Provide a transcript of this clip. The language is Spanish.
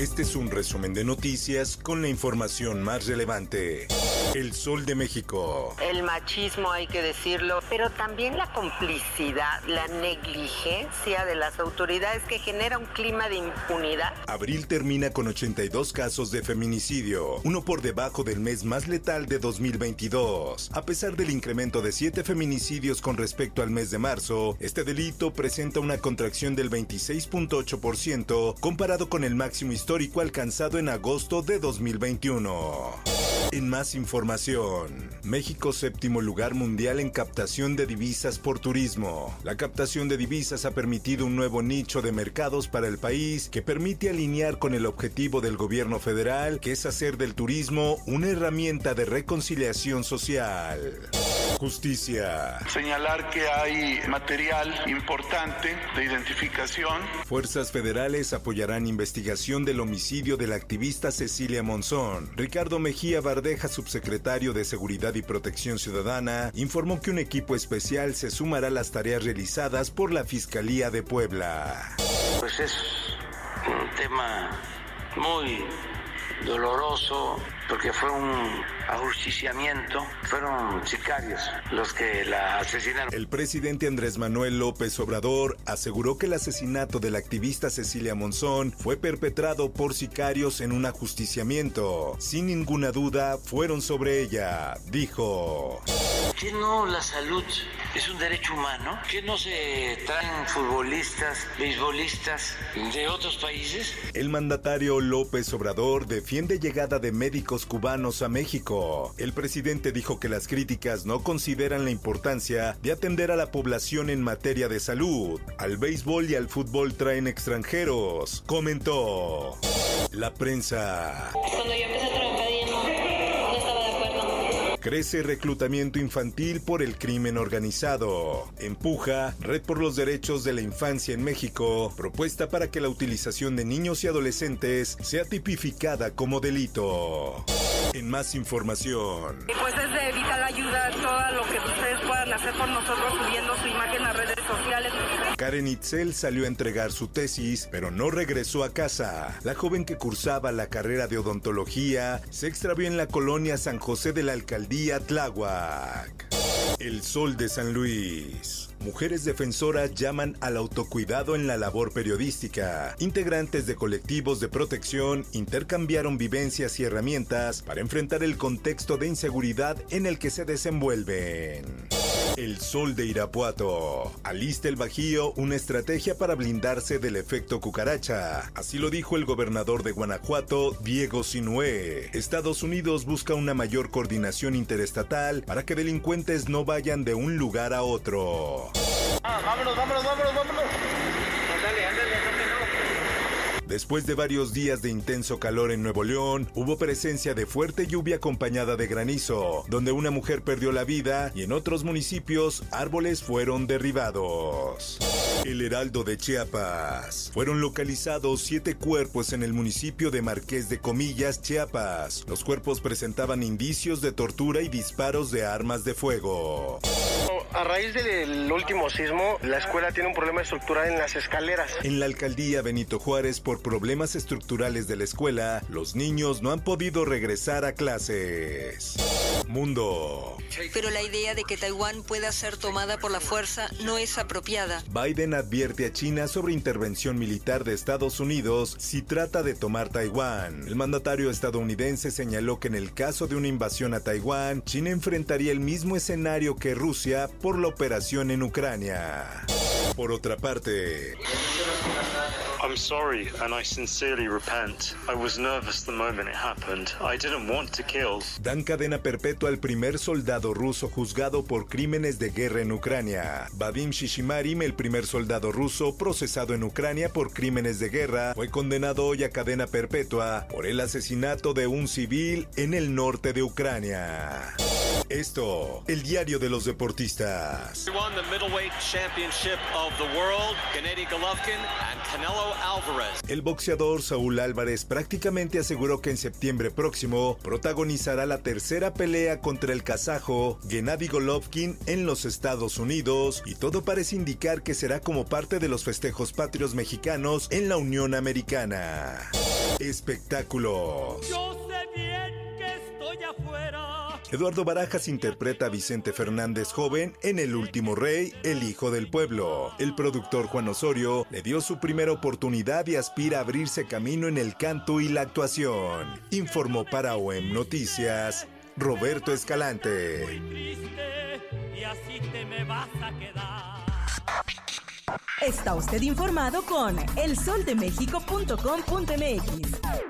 Este es un resumen de noticias con la información más relevante. El Sol de México. El machismo, hay que decirlo, pero también la complicidad, la negligencia de las autoridades que genera un clima de impunidad. Abril termina con 82 casos de feminicidio, uno por debajo del mes más letal de 2022. A pesar del incremento de 7 feminicidios con respecto al mes de marzo, este delito presenta una contracción del 26.8% comparado con el máximo histórico alcanzado en agosto de 2021. En más información, México séptimo lugar mundial en captación de divisas por turismo. La captación de divisas ha permitido un nuevo nicho de mercados para el país que permite alinear con el objetivo del gobierno federal, que es hacer del turismo una herramienta de reconciliación social. Justicia. Señalar que hay material importante de identificación. Fuerzas federales apoyarán investigación del homicidio de la activista Cecilia Monzón. Ricardo Mejía Bardeja, subsecretario de Seguridad y Protección Ciudadana, informó que un equipo especial se sumará a las tareas realizadas por la Fiscalía de Puebla. Pues es un tema muy doloroso porque fue un ajusticiamiento, fueron sicarios los que la asesinaron. El presidente Andrés Manuel López Obrador aseguró que el asesinato de la activista Cecilia Monzón fue perpetrado por sicarios en un ajusticiamiento. Sin ninguna duda, fueron sobre ella, dijo. ¿Que no la salud es un derecho humano? ¿Que no se traen futbolistas, beisbolistas de otros países? El mandatario López Obrador defiende llegada de médicos cubanos a México. El presidente dijo que las críticas no consideran la importancia de atender a la población en materia de salud. Al béisbol y al fútbol traen extranjeros, comentó. La prensa. Crece reclutamiento infantil por el crimen organizado. Empuja Red por los Derechos de la Infancia en México, propuesta para que la utilización de niños y adolescentes sea tipificada como delito. En más información. Pues vital hacer por nosotros subiendo su imagen a redes sociales. Karen Itzel salió a entregar su tesis, pero no regresó a casa. La joven que cursaba la carrera de odontología se extravió en la colonia San José de la alcaldía Tláhuac. El sol de San Luis. Mujeres defensoras llaman al autocuidado en la labor periodística. Integrantes de colectivos de protección intercambiaron vivencias y herramientas para enfrentar el contexto de inseguridad en el que se desenvuelven. El sol de Irapuato. Alista el Bajío una estrategia para blindarse del efecto cucaracha. Así lo dijo el gobernador de Guanajuato, Diego Sinué. Estados Unidos busca una mayor coordinación interestatal para que delincuentes no vayan de un lugar a otro. vámonos, vámonos, vámonos, vámonos. Después de varios días de intenso calor en Nuevo León, hubo presencia de fuerte lluvia acompañada de granizo, donde una mujer perdió la vida y en otros municipios árboles fueron derribados. El Heraldo de Chiapas. Fueron localizados siete cuerpos en el municipio de Marqués de Comillas, Chiapas. Los cuerpos presentaban indicios de tortura y disparos de armas de fuego. A raíz del último sismo, la escuela tiene un problema estructural en las escaleras. En la alcaldía Benito Juárez, por problemas estructurales de la escuela, los niños no han podido regresar a clases. Mundo. Pero la idea de que Taiwán pueda ser tomada por la fuerza no es apropiada. Biden advierte a China sobre intervención militar de Estados Unidos si trata de tomar Taiwán. El mandatario estadounidense señaló que en el caso de una invasión a Taiwán, China enfrentaría el mismo escenario que Rusia por la operación en Ucrania. Por otra parte, I'm sorry and I sincerely repent. I was nervous the moment it happened. I didn't want to kill. Dan cadena perpetua al primer soldado ruso juzgado por crímenes de guerra en Ucrania. Vadim Shishimarim, el primer soldado ruso procesado en Ucrania por crímenes de guerra, fue condenado hoy a cadena perpetua por el asesinato de un civil en el norte de Ucrania. Esto, el diario de los deportistas. El boxeador Saúl Álvarez prácticamente aseguró que en septiembre próximo protagonizará la tercera pelea contra el kazajo Gennady Golovkin en los Estados Unidos y todo parece indicar que será como parte de los festejos patrios mexicanos en la Unión Americana. Espectáculos. Yo Eduardo Barajas interpreta a Vicente Fernández joven en El último rey, el hijo del pueblo. El productor Juan Osorio le dio su primera oportunidad y aspira a abrirse camino en el canto y la actuación. Informó para OEM Noticias Roberto Escalante. Y así te me vas a quedar. Está usted informado con elsoldemexico.com.mx.